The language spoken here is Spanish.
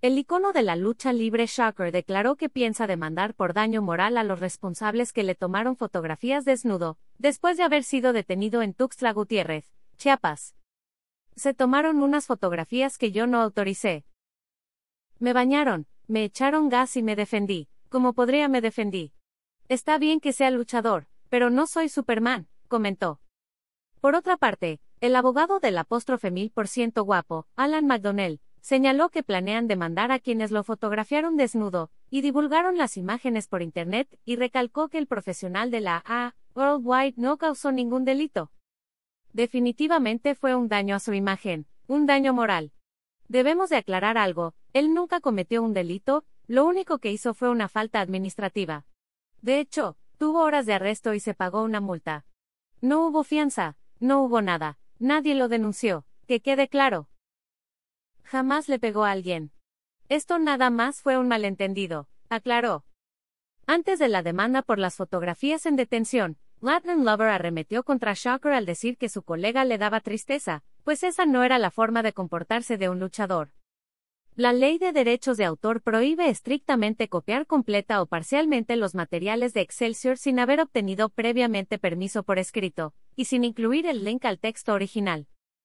El icono de la lucha libre Shocker declaró que piensa demandar por daño moral a los responsables que le tomaron fotografías desnudo, después de haber sido detenido en Tuxtla Gutiérrez, Chiapas. Se tomaron unas fotografías que yo no autoricé. Me bañaron, me echaron gas y me defendí. Como podría me defendí. Está bien que sea luchador, pero no soy Superman, comentó. Por otra parte, el abogado del apóstrofe mil por ciento guapo, Alan McDonnell, Señaló que planean demandar a quienes lo fotografiaron desnudo y divulgaron las imágenes por Internet y recalcó que el profesional de la A, Worldwide no causó ningún delito. Definitivamente fue un daño a su imagen, un daño moral. Debemos de aclarar algo, él nunca cometió un delito, lo único que hizo fue una falta administrativa. De hecho, tuvo horas de arresto y se pagó una multa. No hubo fianza, no hubo nada, nadie lo denunció, que quede claro. Jamás le pegó a alguien. Esto nada más fue un malentendido, aclaró. Antes de la demanda por las fotografías en detención, Latin Lover arremetió contra Shocker al decir que su colega le daba tristeza, pues esa no era la forma de comportarse de un luchador. La ley de derechos de autor prohíbe estrictamente copiar completa o parcialmente los materiales de Excelsior sin haber obtenido previamente permiso por escrito, y sin incluir el link al texto original.